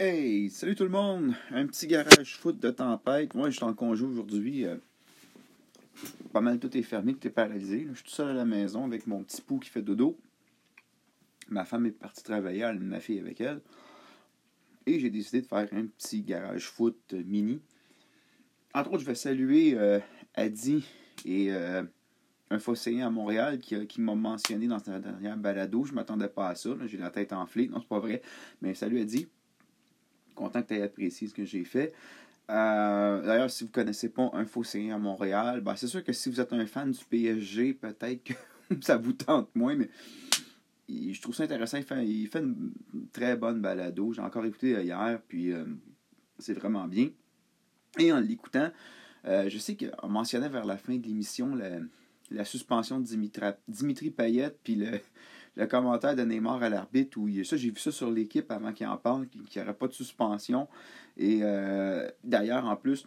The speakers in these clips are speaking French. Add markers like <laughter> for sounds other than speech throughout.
Hey, salut tout le monde! Un petit garage foot de tempête. Moi, je suis en congé aujourd'hui. euh, pas mal tout est fermé, tout est paralysé. Je suis tout seul à la maison avec mon petit pou qui fait dodo. Ma femme est partie travailler, elle ma fille avec elle. Et j'ai décidé de faire un petit garage foot euh, mini. Entre autres, je vais saluer euh, et euh, un fosséen à Montréal qui, m'a mentionné dans sa dernière balado. Je m'attendais pas à ça. J'ai la tête enflée. Non, c'est pas vrai. Mais salut Adi content que tu aies apprécié ce que j'ai fait. Euh, D'ailleurs, si vous ne connaissez pas un fosséen à Montréal, ben, c'est sûr que si vous êtes un fan du PSG, peut-être que <laughs> ça vous tente moins, mais je trouve ça intéressant. Il fait, une très bonne balado. J'ai encore écouté euh, hier, puis euh, c'est vraiment bien. Et en l'écoutant, je sais qu'on mentionnait vers la fin de l'émission la, suspension de Dimitra- Dimitri Payet, puis le, le commentaire de Neymar à l'arbitre, où il, ça, j'ai vu ça sur l'équipe avant qu'il en parle, qu'il n'y aurait pas de suspension. Et euh, d'ailleurs, en plus,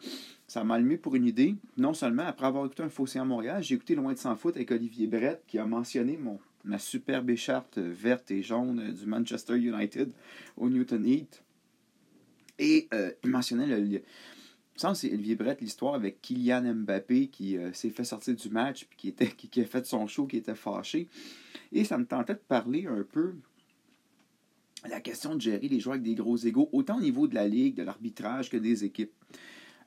ça m'a allumé pour une idée. Non seulement, après avoir écouté un fossé à Montréal, j'ai écouté Loin de s'en foot avec Olivier Brett, qui a mentionné mon, ma superbe écharpe verte et jaune du Manchester United au Newton Heat. Et euh, il mentionnait le, c'est Olivier Brett, l'histoire avec Kylian Mbappé qui euh, s'est fait sortir du match puis qui, était, <laughs> qui, a fait son show, qui était fâché. Et ça me tentait de parler un peu la question de gérer les joueurs avec des gros égaux, autant au niveau de la ligue, de l'arbitrage que des équipes.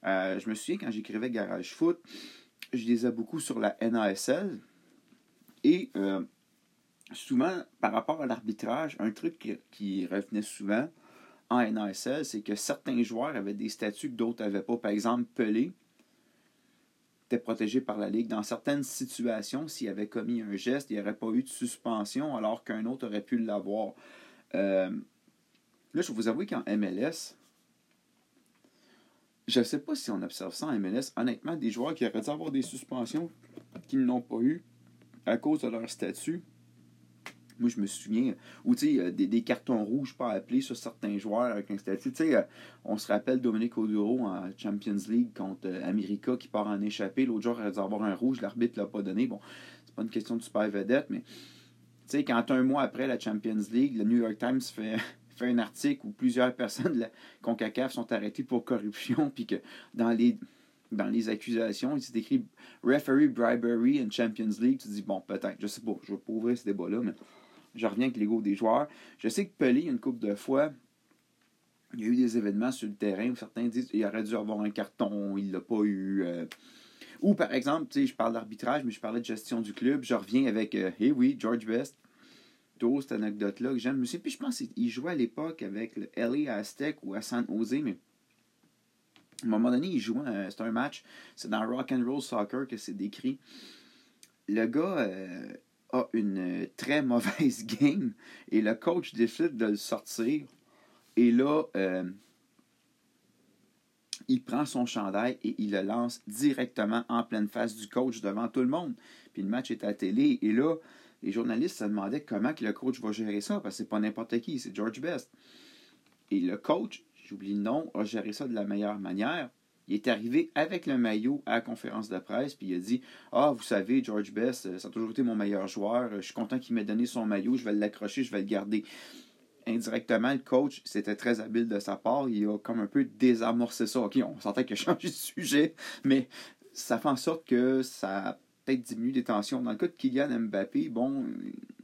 Euh, je me souviens quand j'écrivais Garage Foot, je lisais beaucoup sur la NASL. Et euh, souvent, par rapport à l'arbitrage, un truc qui revenait souvent en NASL, c'est que certains joueurs avaient des statuts que d'autres n'avaient pas. Par exemple, Pelé était protégé par la Ligue. Dans certaines situations, s'il avait commis un geste, il n'y aurait pas eu de suspension, alors qu'un autre aurait pu l'avoir. Euh, là, je vous avouer qu'en MLS, je ne sais pas si on observe ça en MLS. Honnêtement, des joueurs qui auraient dû avoir des suspensions qui ne l'ont pas eu à cause de leur statut. Moi, je me souviens, ou tu sais, euh, des, cartons rouges pas appelés sur certains joueurs avec un statut. Tu sais, euh, on se rappelle Dominique Oduro en Champions League contre euh, America qui part en échappée. L'autre jour, il aurait dû avoir un rouge, l'arbitre l'a pas donné. Bon, c'est pas une question de super vedette, mais tu sais, quand un mois après la Champions League, le New York Times fait, <laughs> fait un article où plusieurs personnes de la CONCACAF sont arrêtées pour corruption, <laughs> puis que dans les dans les accusations, il s'est écrit Referee Bribery in Champions League. Tu te dis, bon, peut-être, je sais pas, je vais pas ouvrir ce débat-là, mais je reviens avec l'ego des joueurs. Je sais que Pelé, une couple de fois, il y a eu des événements sur le terrain où certains disent qu'il aurait dû avoir un carton, il l'a pas eu. euh. Ou par exemple, tu sais, je parle d'arbitrage, mais je parlais de gestion du club. Je reviens avec, eh oui, George Best. Toujours cette anecdote-là que j'aime. Plus, je pense qu'il jouait à l'époque avec le LA Aztec ou à San Jose, mais à un moment donné, il jouait, euh, c'est un match, c'est dans Rock and Roll Soccer que c'est décrit. Le gars euh, a une euh, très <laughs> mauvaise game et le coach décide de le sortir. Et là, euh, il prend son chandail et il le lance directement en pleine face du coach devant tout le monde. Puis le match est à la télé. Et là, les journalistes se demandaient comment que le coach va gérer ça, parce que c'est pas n'importe qui, c'est George Best. Et le coach, j'oublie le nom, a géré ça de la meilleure manière. Il est arrivé avec le maillot à la conférence de presse, puis il a dit Ah, vous savez, George Best, euh, ça a toujours été mon meilleur joueur. Je suis content qu'il m'ait donné son maillot, je vais l'accrocher, je vais le garder. Indirectement, le coach, c'était très habile de sa part. Il a comme un peu désamorcé ça. OK, on sentait qu'il a <laughs> changé de sujet, mais ça fait en sorte que ça peut-être diminué les tensions. Dans le cas de Kylian Mbappé, bon,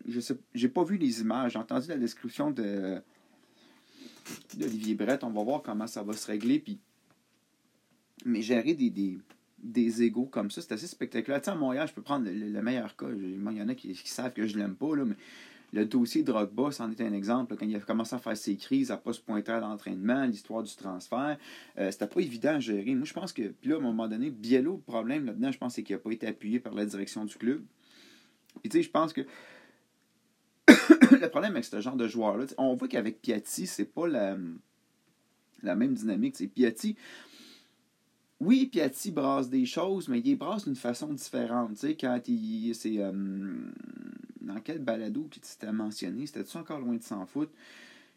je sais, j'ai pas vu les images. J'ai entendu la description de d'Olivier Brett. On va voir comment ça va se régler. Puis mais gérer des, des, des égaux comme ça, c'est assez spectaculaire. Tu sais, à Montréal, je peux prendre le, le- le meilleur cas. Il y en a qui, savent que je l'aime pas, là, mais le dossier Drogba, c'en est un exemple. quand il a commencé à faire ses crises, à pas se pointer à l'entraînement, l'histoire du transfert, euh, c'était pas évident à gérer. Moi, je pense que, puis là, à un moment donné, Biello, le problème là-dedans, je pense, c'est qu'il n'a pas été appuyé par la direction du club. Puis, tu sais, je pense que <coughs> le problème avec ce genre de joueur-là, on voit qu'avec Piatti, c'est pas la, la même dynamique. C'est Piatti, oui, Piatti brasse des choses, mais il les brasse d'une façon différente. Tu sais, quand il. C'est. euh, dans quel balado que c'était mentionné? C'était-tu encore loin de s'en foutre?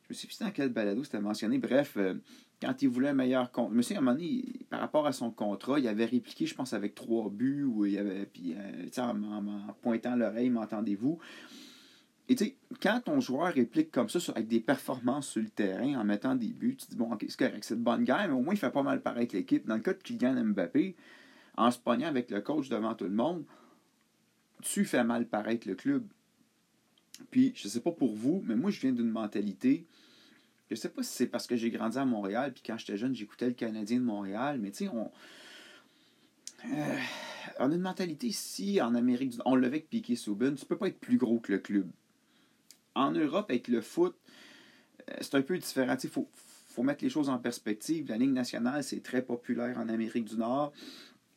Je me suis plus dans quel balado c'était mentionné? Bref, euh, quand il voulait un meilleur compte. Je me à un moment donné, par rapport à son contrat, il avait répliqué, je pense, avec trois buts, ou il avait. Puis, euh, en- en pointant l'oreille, m'entendez-vous? Et tu sais, quand ton joueur réplique comme ça avec des performances sur le terrain en mettant des buts, tu dis bon, ok, c'est correct, c'est de bonne guerre, mais au moins il fait pas mal paraître l'équipe. Dans le cas de Kylian Mbappé, en se pognant avec le coach devant tout le monde, tu fais mal paraître le club. Puis, je sais pas pour vous, mais moi, je viens d'une mentalité. Je sais pas si c'est parce que j'ai grandi à Montréal, puis quand j'étais jeune, j'écoutais le Canadien de Montréal, mais tu sais, on. Euh, on a une mentalité ici, en Amérique du On le avec Piqué Souben, tu peux pas être plus gros que le club. En Europe, avec le foot, euh, c'est un peu différent. Il faut, mettre les choses en perspective. La Ligue nationale, c'est très populaire en Amérique du Nord.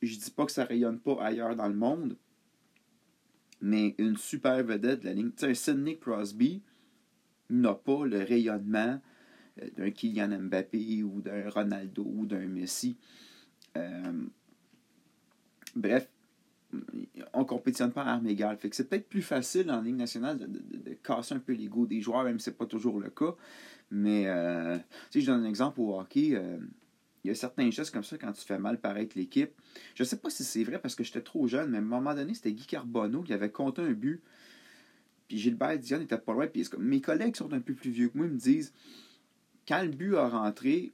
Je dis pas que ça rayonne pas ailleurs dans le monde, mais une super vedette de la ligne. Tu sais, Sidney Crosby n'a pas le rayonnement euh, d'un Kylian Mbappé ou d'un Ronaldo ou d'un Messi. Euh, bref, on compétitionne pas à armes égales. Fait que c'est peut-être plus facile en Ligue nationale de, casser un peu l'ego des joueurs, même si c'est pas toujours le cas. Mais euh, si je donne un exemple au hockey, euh, il y a certains gestes comme ça quand tu fais mal paraître l'équipe. Je sais pas si c'est vrai parce que j'étais trop jeune, mais à un moment donné, c'était Guy Carbonneau qui avait compté un but. Puis Gilbert Dion était pas loin. Puis mes collègues sont un peu plus vieux que moi, me disent quand le but a rentré,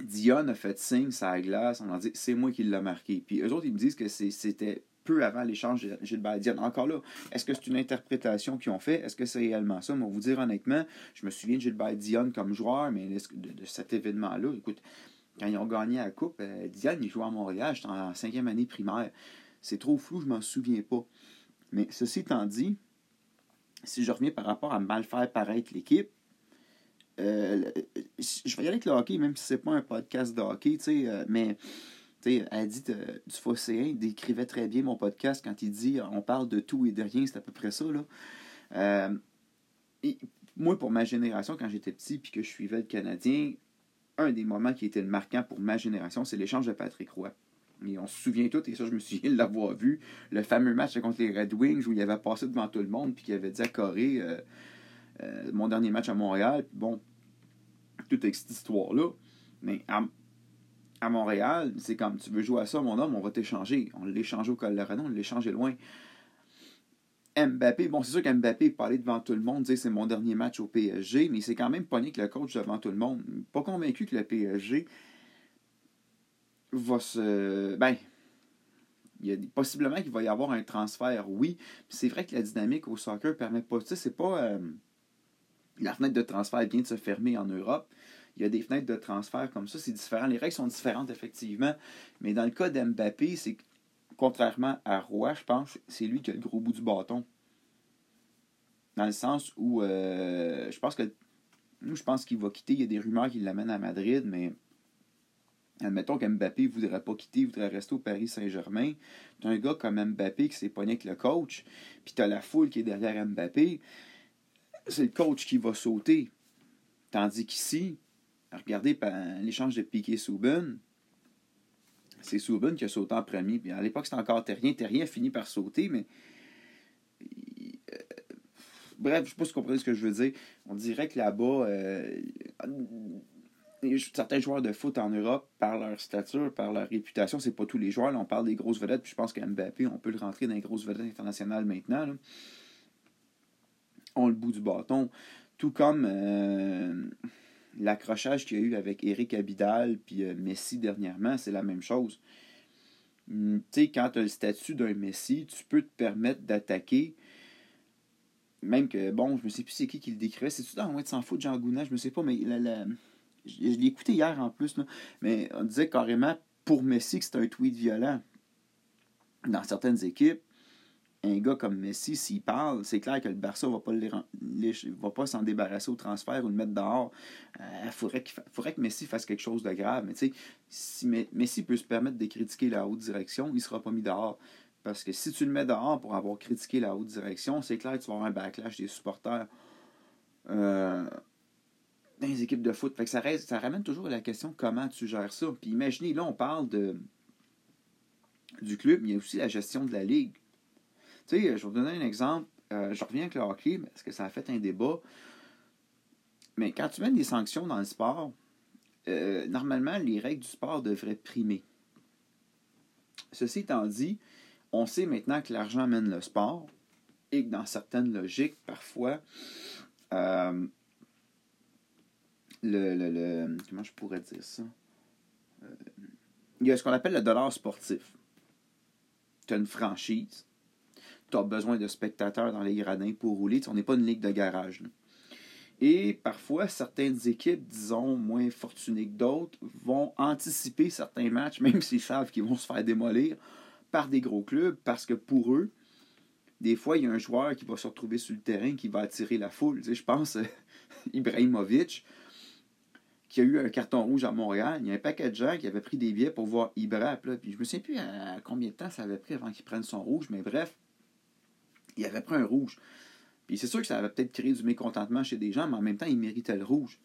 Dion a fait signe la glace, on a dit c'est moi qui l'ai marqué. Puis eux autres, ils me disent que c'était peu avant l'échange de Gilbert Dion. Encore là, est-ce que c'est une interprétation qu'ils ont fait? Est-ce que c'est réellement ça? Moi, vous dire honnêtement, je me souviens de Gilbert Dion comme joueur, mais de, cet événement-là, écoute, quand ils ont gagné la Coupe, euh, Dion, il jouait à Montréal, j'étais en cinquième année primaire. C'est trop flou, je m'en souviens pas. Mais ceci étant dit, si je reviens par rapport à mal faire paraître l'équipe, euh, je vais y aller avec le hockey, même si c'est pas un podcast de hockey, tu sais, euh, mais Adit euh, du Fosséen décrivait très bien mon podcast quand il dit on parle de tout et de rien, c'est à peu près ça. Là. et moi, pour ma génération, quand j'étais petit puis que je suivais le Canadien, un des moments qui était marquant pour ma génération, c'est l'échange de Patrick Roy. Et on se souvient tous, et ça, je me souviens de l'avoir vu, le fameux match contre les Red Wings où il avait passé devant tout le monde puis qu'il avait dit à Corée euh, mon dernier match à Montréal. bon, toute cette histoire-là. Mais à, Montréal, c'est comme tu veux jouer à ça, mon homme, on va t'échanger. On l'échange au Colorado, on l'échange loin. Mbappé, bon, c'est sûr qu'Mbappé parlait devant tout le monde, disait c'est mon dernier match au PSG, mais c'est quand même pogné que le coach devant tout le monde. Pas convaincu que le PSG va se. Ben, il y a, possiblement qu'il va y avoir un transfert, oui. C'est vrai que la dynamique au soccer permet pas. Tu sais, c'est pas. Euh, la fenêtre de transfert vient de se fermer en Europe. Il y a des fenêtres de transfert comme ça, c'est différent. Les règles sont différentes, effectivement. Mais dans le cas d'Mbappé, c'est contrairement à Roy, je pense, c'est lui qui a le gros bout du bâton. Dans le sens où euh, je pense que je pense qu'il va quitter. Il y a des rumeurs qui l'amènent à Madrid, mais admettons qu'Mbappé ne voudrait pas quitter, il voudrait rester au Paris Saint-Germain. Tu as un gars comme Mbappé qui s'est pogné avec le coach, puis tu as la foule qui est derrière Mbappé c'est le coach qui va sauter. Tandis qu'ici, regardez l'échange de Piquet Souben, c'est Souben qui a sauté en premier. À l'époque, c'était encore Terrien. Terrien a fini par sauter, mais. Euh, bref, je ne sais pas si vous comprenez ce que je veux dire. On dirait que là-bas, euh, certains joueurs de foot en Europe, par leur stature, par leur réputation, c'est pas tous les joueurs. Là, on parle des grosses vedettes, puis je pense qu'Mbappé, on peut le rentrer dans les grosses vedettes internationales maintenant ont le bout du bâton. Tout comme euh, l'accrochage qu'il y a eu avec Eric Abidal puis euh, Messi dernièrement, c'est la même chose. Hum, tu sais, quand tu as le statut d'un Messi, tu peux te permettre d'attaquer. Même que, bon, je me sais plus c'est qui qui le décrivait. C'est-tu dans de s'en fout Jean Gounat, je me sais pas, mais je, l'ai écouté hier en plus, mais on disait carrément pour Messi que c'était un tweet violent. Dans certaines équipes, un gars comme Messi, s'il parle, c'est clair que le Barça ne va pas, va pas s'en débarrasser au transfert ou le mettre dehors. Il euh, faudrait, faudrait que Messi fasse quelque chose de grave. Mais tu sais, si Messi peut se permettre de critiquer la haute direction, il ne sera pas mis dehors. Parce que si tu le mets dehors pour avoir critiqué la haute direction, c'est clair que tu vas avoir un backlash des supporters euh, dans les équipes de foot. Fait que ça, ramène toujours à la question comment tu gères ça. Puis imaginez, là, on parle du club, mais il y a aussi la gestion de la ligue. Tu sais, je vais vous donner un exemple. Euh, je reviens avec le hockey, parce que ça a fait un débat. Mais quand tu mets des sanctions dans le sport, euh, normalement, les règles du sport devraient primer. Ceci étant dit, on sait maintenant que l'argent mène le sport. et que dans certaines logiques, parfois, euh, le, le, le, Comment je pourrais dire ça? Il y a ce qu'on appelle le dollar sportif. Tu as une franchise, tu as besoin de spectateurs dans les gradins pour rouler. on n'est pas une ligue de garage. Et parfois, certaines équipes, disons, moins fortunées que d'autres, vont anticiper certains matchs, <laughs> même s'ils savent qu'ils vont se faire démolir par des gros clubs, parce que pour eux, des fois, il y a un joueur qui va se retrouver sur le terrain qui va attirer la foule. je pense, <laughs> Ibrahimovic, qui a eu un carton rouge à Montréal, il y a un paquet de gens qui avaient pris des billets pour voir Ibra. Puis je me souviens plus à combien de temps ça avait pris avant qu'il prenne son rouge, mais bref, il avait pris un rouge. Puis c'est sûr que ça avait peut-être créé du mécontentement chez des gens, mais en même temps, il méritait le rouge.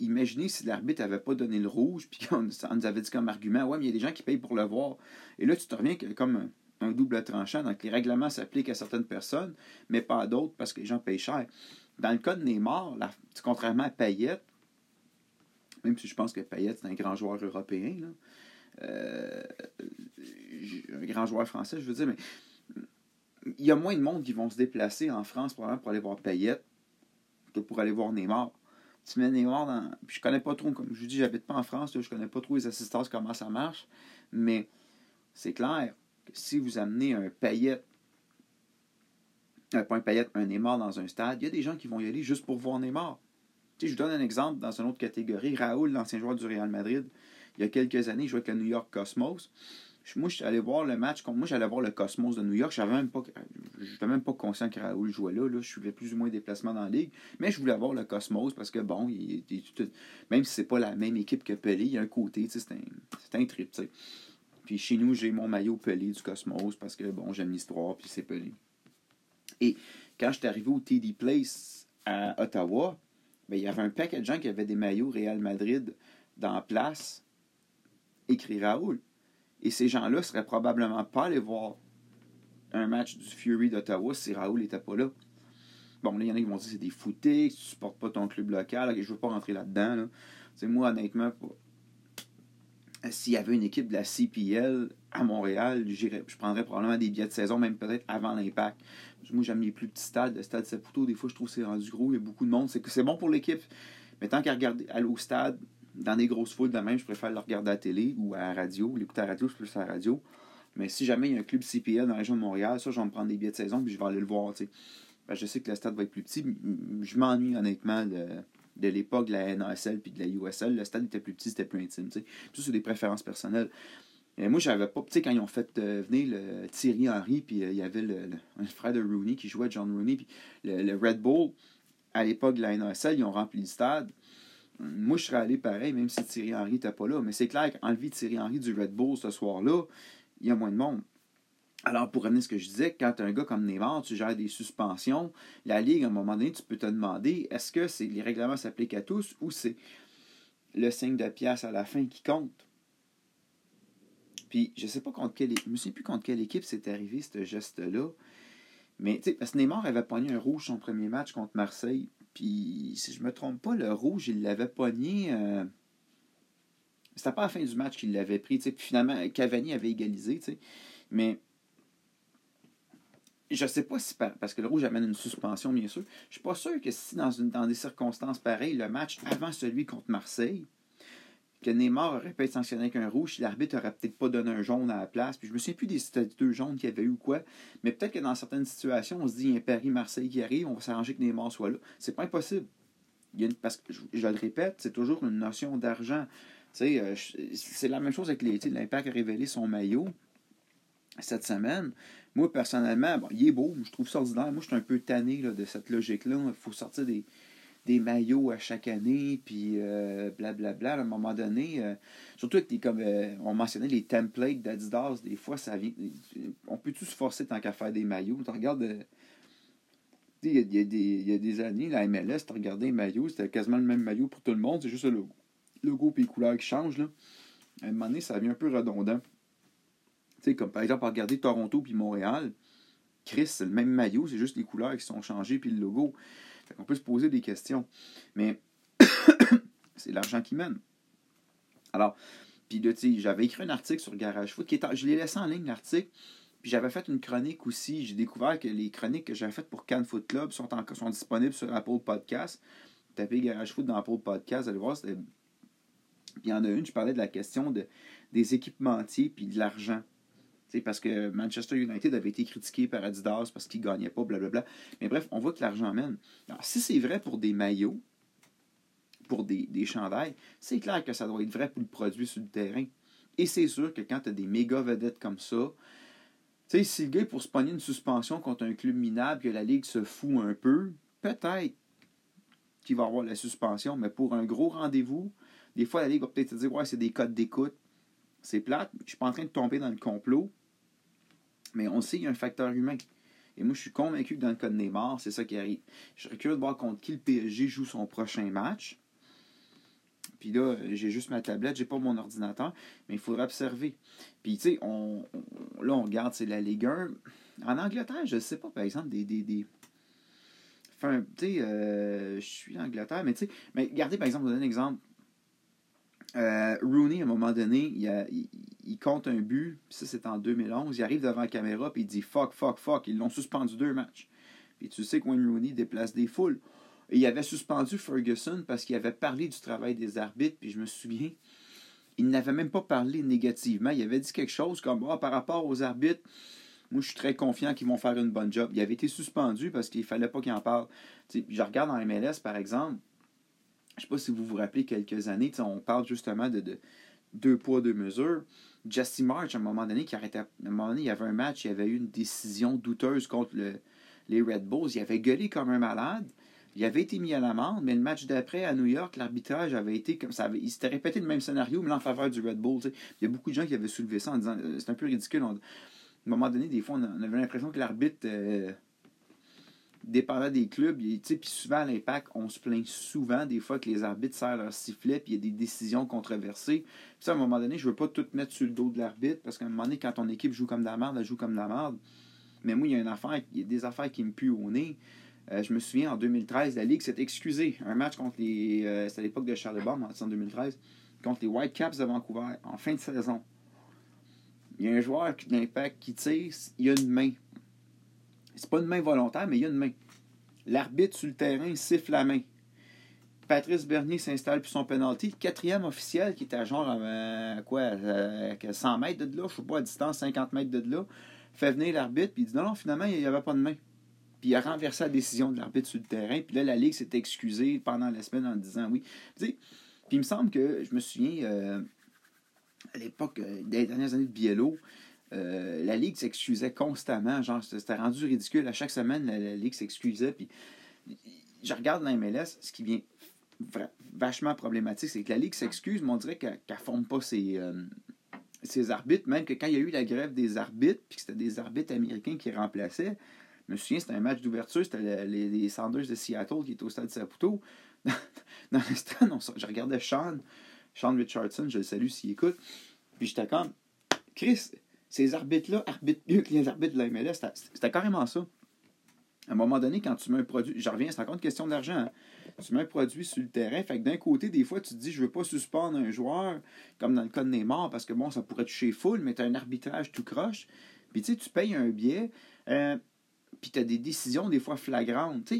Imaginez si l'arbitre n'avait pas donné le rouge, puis qu'on nous avait dit comme argument, ouais, mais il y a des gens qui payent pour le voir. Et là, tu te reviens comme un, double tranchant. Donc, les règlements s'appliquent à certaines personnes, mais pas à d'autres parce que les gens payent cher. Dans le cas de Neymar, contrairement à Payet, même si je pense que Payet, c'est un grand joueur européen, euh, un grand joueur français, je veux dire, mais il y a moins de monde qui vont se déplacer en France pour aller voir Payet que pour aller voir Neymar. Tu mets Neymar dans. je connais pas trop, comme je vous dis, j'habite pas en France, je connais pas trop les assistances, comment ça marche. Mais c'est clair que si vous amenez un Payet, euh, un Payet, un Neymar dans un stade, il y a des gens qui vont y aller juste pour voir Neymar. Tu je vous donne un exemple dans une autre catégorie. Raoul, l'ancien joueur du Real Madrid, il y a quelques années, il jouait avec le New York Cosmos. Moi, je suis allé voir le match. Moi, j'allais voir le Cosmos de New York. Je même même pas conscient que Raoul jouait là, là. Je suivais plus ou moins des déplacements dans la ligue. Mais je voulais voir le Cosmos parce que, bon, il, même si c'est pas la même équipe que Pelé, il y a un côté, c'est un, un trip, Puis chez nous, j'ai mon maillot Pelé du Cosmos parce que, bon, j'aime l'histoire, puis c'est Pelé. Et quand j'étais arrivé au TD Place à Ottawa, ben, il y avait un paquet de gens qui avaient des maillots Real Madrid dans la place, écrit Raoul. Et ces gens-là seraient probablement pas allés voir un match du Fury d'Ottawa si Raoul n'était pas là. Bon, là, il y en a qui vont dire que c'est des foutés, que tu supportes pas ton club local, je veux pas rentrer là-dedans. Là. Moi, honnêtement, s'il y avait une équipe de la CPL à Montréal, je prendrais probablement des billets de saison, même peut-être avant l'impact. Moi, j'aime les plus petits stades. Le stade Saputo, des fois, je trouve que c'est rendu gros. Il y a beaucoup de monde. C'est que c'est bon pour l'équipe. Mais tant qu'à regarder, aller au stade, dans des grosses foules de même, je préfère le regarder à la télé ou à la radio. L'écouter à radio, c'est plus à la radio. Mais si jamais il y a un club CPL dans la région de Montréal, ça, je vais me prendre des billets de saison puis je vais aller le voir. Ben, je sais que le stade va être plus petit. Je m'ennuie honnêtement de, de l'époque de la NASL puis de la USL. Le stade était plus petit, c'était plus intime. T'sais. Tout c'est des préférences personnelles. Et moi, j'avais pas. Tu sais, quand ils ont fait euh, venir le Thierry Henry, puis euh, il y avait le, frère de Rooney qui jouait John Rooney, puis le, Red Bull, à l'époque de la NASL, ils ont rempli le stade. Moi, je serais allé pareil, même si Thierry Henry n'était pas là. Mais c'est clair qu'enlever Thierry Henry du Red Bull ce soir-là, il y a moins de monde. Alors, pour revenir à ce que je disais, quand un gars comme Neymar, tu gères des suspensions, la Ligue, à un moment donné, tu peux te demander est-ce que c'est, les règlements s'appliquent à tous ou c'est le signe de pièce à la fin qui compte? Puis, je sais pas contre quelle, je me souviens plus contre quelle équipe c'est arrivé, ce geste-là. Mais, tu sais, parce que Neymar avait pogné un rouge son premier match contre Marseille. Puis, si je me trompe pas, le rouge, il l'avait pogné. Euh... C'était pas à la fin du match qu'il l'avait pris. Puis finalement, Cavani avait égalisé. Mais je sais pas si, parce que le rouge amène une suspension, bien sûr. Je suis pas sûr que si, dans, dans des circonstances pareilles, le match avant celui contre Marseille, que Neymar aurait pu être sanctionné avec un rouge, l'arbitre aurait peut-être pas donné un jaune à la place. Puis je me souviens plus des deux jaunes qu'il y avait eu ou quoi. Mais peut-être que dans certaines situations, on se dit il y a Paris-Marseille qui arrive, on va s'arranger que Neymar soit là. C'est pas impossible. parce que, je, le répète, c'est toujours une notion d'argent. Euh, c'est la même chose avec les. L'Impact a révélé son maillot cette semaine. Moi, personnellement, bon, il est beau, je trouve ça ordinaire. Moi, je suis un peu tanné de cette logique-là. Il faut sortir des, des maillots à chaque année, puis blablabla. Euh, bla, à un moment donné, euh, surtout avec comme euh, on mentionnait les templates d'Adidas, des fois, ça vient. On peut-tu se forcer tant qu'à faire des maillots? Tu regardes. Il y, a, il, y a des, années, la MLS, tu regardais les maillots, c'était quasiment le même maillot pour tout le monde, c'est juste le logo. Logo et les couleurs qui changent. Là. À un moment donné, ça devient un peu redondant. comme par exemple, regarder Toronto puis Montréal, Chris, c'est le même maillot, c'est juste les couleurs qui sont changées puis le logo. On peut se poser des questions. Mais <coughs> c'est l'argent qui mène. Alors, puis j'avais écrit un article sur Garage Foot. Qui je l'ai laissé en ligne, l'article. Puis j'avais fait une chronique aussi. J'ai découvert que les chroniques que j'avais faites pour Can Foot Club sont, en, sont disponibles sur Apple Podcast. Tapez Garage Foot dans Apple Podcast, allez voir. Puis il y en a une, je parlais de la question de, des équipementiers puis de l'argent. Parce que Manchester United avait été critiqué par Adidas parce qu'il ne gagnait pas, blablabla. Mais bref, on voit que l'argent mène. Alors, si c'est vrai pour des maillots, pour des, des chandails, c'est clair que ça doit être vrai pour le produit sur le terrain. Et c'est sûr que quand tu as des méga vedettes comme ça, tu si le gars pour se pogner une suspension contre un club minable, que la Ligue se fout un peu, peut-être qu'il va avoir la suspension, mais pour un gros rendez-vous, des fois la Ligue va peut-être dire Ouais, c'est des codes d'écoute. C'est plate, je suis pas en train de tomber dans le complot, mais on sait qu'il y a un facteur humain. Et moi, je suis convaincu que dans le cas de Neymar, c'est ça qui arrive. Je serais curieux de voir contre qui le PSG joue son prochain match. Puis là, j'ai juste ma tablette, j'ai pas mon ordinateur, mais il faudra observer. Puis tu sais, on, là, on regarde, c'est la Ligue 1. En Angleterre, je sais pas, par exemple, des. des, des... Enfin, tu sais, euh, je suis en Angleterre, mais tu sais, mais regardez, par exemple, vous donner un exemple. Euh, Rooney, à un moment donné, il, compte un but, ça c'est en 2011, il arrive devant la caméra, puis il dit fuck, fuck, fuck. Ils l'ont suspendu deux matchs. Puis tu sais que Wayne Rooney déplace des foules. Et il avait suspendu Ferguson parce qu'il avait parlé du travail des arbitres, puis je me souviens, il n'avait même pas parlé négativement. Il avait dit quelque chose comme ah, par rapport aux arbitres, moi je suis très confiant qu'ils vont faire une bonne job. Il avait été suspendu parce qu'il fallait pas qu'il en parle. je regarde dans MLS, par exemple, je sais pas si vous vous rappelez quelques années, on parle justement de, deux poids, deux mesures. Jesse March, à un moment donné, qui arrêtait, à un moment donné, il y avait un match, il y avait eu une décision douteuse contre les Red Bulls. Il avait gueulé comme un malade. Il avait été mis à l'amende, mais le match d'après à New York, l'arbitrage avait été comme ça. il s'était répété le même scénario, mais en faveur du Red Bull. Il y a beaucoup de gens qui avaient soulevé ça en disant euh, c'est un peu ridicule. à un moment donné, des fois, on avait l'impression que l'arbitre. Euh, dépendant des clubs, puis souvent à l'impact, on se plaint souvent des fois que les arbitres serrent leur sifflet, puis il y a des décisions controversées. Puis à un moment donné, je veux pas tout mettre sur le dos de l'arbitre, parce qu'à un moment donné, quand ton équipe joue comme de la merde, elle joue comme de la merde. Mais moi, il y a une affaire, il y a des affaires qui me puent au nez. Euh, je me souviens, en 2013, la Ligue s'est excusée. Un match contre les... Euh, c'était à l'époque de Charlebourg, en 2013, contre les Whitecaps de Vancouver, en fin de saison. Il y a un joueur d'impact qui tire, il y a une main c'est pas une main volontaire, mais il y a une main. L'arbitre sur le terrain siffle la main. Patrice Bernier s'installe pour son penalty. Quatrième officiel, qui était à genre à, quoi, à 100 mètres de là, je sais pas, à distance, 50 mètres de là, fait venir l'arbitre, puis il dit non, non, finalement, il n'y avait pas de main. Puis il a renversé la décision de l'arbitre sur le terrain. Puis là, la Ligue s'est excusée pendant la semaine en disant oui. puis il me semble que, je me souviens, euh, à l'époque euh, des dernières années de Biello, euh, la Ligue s'excusait constamment. Genre, c'était rendu ridicule. À chaque semaine, la, Ligue s'excusait. Puis, je regarde dans MLS, ce qui vient vachement problématique, c'est que la Ligue s'excuse, mais on dirait qu'elle ne forme pas euh, ses, arbitres. Même que quand il y a eu la grève des arbitres, puis que c'était des arbitres américains qui remplaçaient, je me souviens, c'était un match d'ouverture, c'était les, les, Sanders de Seattle qui étaient au stade Saputo. <laughs> Dans, le stade, je regardais Sean, Sean Richardson, je le salue s'il écoute. Puis j'étais comme, Chris, ces arbitres-là arbitrent mieux que les arbitres de la MLS. C'était carrément ça. À un moment donné, quand tu mets un produit, je reviens, c'est encore une question d'argent. Hein. Tu mets un produit sur le terrain, fait que d'un côté, des fois, tu te dis, je veux pas suspendre un joueur, comme dans le cas de Neymar, parce que bon, ça pourrait toucher full, mais tu as un arbitrage tout croche. Puis tu sais, tu payes un billet, euh, puis tu as des décisions des fois flagrantes.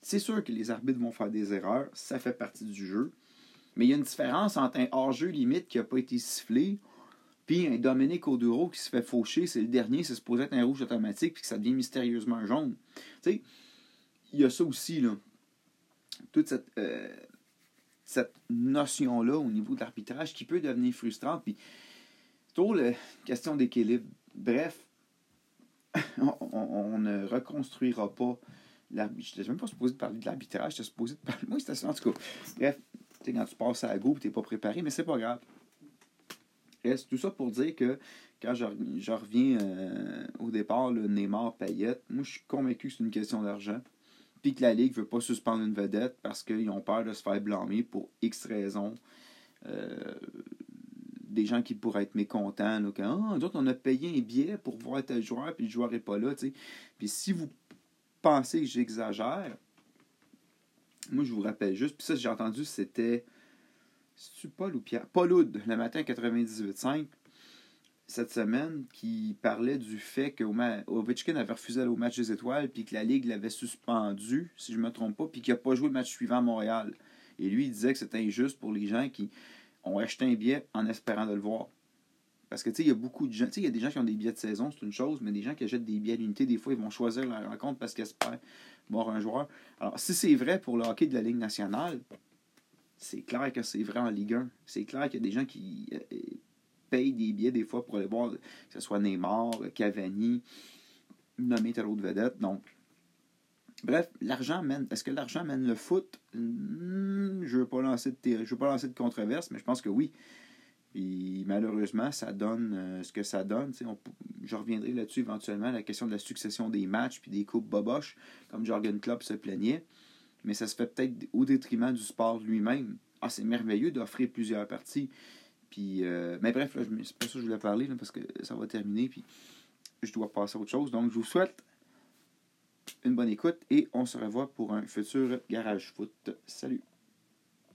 C'est sûr que les arbitres vont faire des erreurs, ça fait partie du jeu. Mais il y a une différence entre un hors-jeu limite qui n'a pas été sifflé puis un Dominique Oduro qui se fait faucher, c'est le dernier, c'est supposé être un rouge automatique, puis que ça devient mystérieusement jaune. Tu sais, il y a ça aussi, là. Toute cette, euh, cette notion-là au niveau de l'arbitrage qui peut devenir frustrante. Puis, toujours la question d'équilibre. Bref, <laughs> on, ne reconstruira pas l'arbitrage. Je même pas supposé parler de l'arbitrage, supposé de. Moi, c'était ça, en tout cas. Bref, quand tu passes à la go, tu n'es pas préparé, mais c'est pas grave tout ça pour dire que quand je, reviens euh, au départ, le Neymar Payette, moi je suis convaincu que c'est une question d'argent. Puis que la Ligue ne veut pas suspendre une vedette parce qu'ils ont peur de se faire blâmer pour X raisons. Euh, des gens qui pourraient être mécontents. Là, que, ah, d'autres, on a payé un billet pour voir tel joueur, puis le joueur n'est pas là. Puis si vous pensez que j'exagère, moi je vous rappelle juste, puis ça j'ai entendu, c'était c'est-tu Paul ou Pierre? Paul Oud, le matin 98.5. cette semaine qui parlait du fait que Ovechkin avait refusé d'aller au match des étoiles, puis que la Ligue l'avait suspendu, si je ne me trompe pas, puis qu'il n'a pas joué le match suivant à Montréal. Et lui, il disait que c'était injuste pour les gens qui ont acheté un billet en espérant de le voir. Parce que, tu sais, il y a beaucoup de gens. Tu sais, il y a des gens qui ont des billets de saison, c'est une chose, mais des gens qui achètent des billets d'unité, des fois, ils vont choisir la rencontre parce qu'ils espèrent voir un joueur. Alors, si c'est vrai pour le hockey de la Ligue nationale, c'est clair que c'est vrai en Ligue 1. C'est clair qu'il y a des gens qui euh, payent des billets des fois pour aller voir, que ce soit Neymar, Cavani, nommé tel autre vedette. Donc, bref, l'argent mène. Est-ce que l'argent mène le foot? Hmm, Je ne veux pas lancer de je veux pas lancer de controverse, mais je pense que oui. Et malheureusement, ça donne euh, ce que ça donne. je reviendrai là-dessus éventuellement, la question de la succession des matchs puis des coupes boboches, comme Jorgen Klopp se plaignait. Mais ça se fait peut-être au détriment du sport lui-même. Ah, c'est merveilleux d'offrir plusieurs parties. Puis, euh, mais bref, c'est pas ça que je voulais parler, parce que ça va terminer. Puis, je dois passer à autre chose. Donc, je vous souhaite une bonne écoute et on se revoit pour un futur Garage Foot. Salut!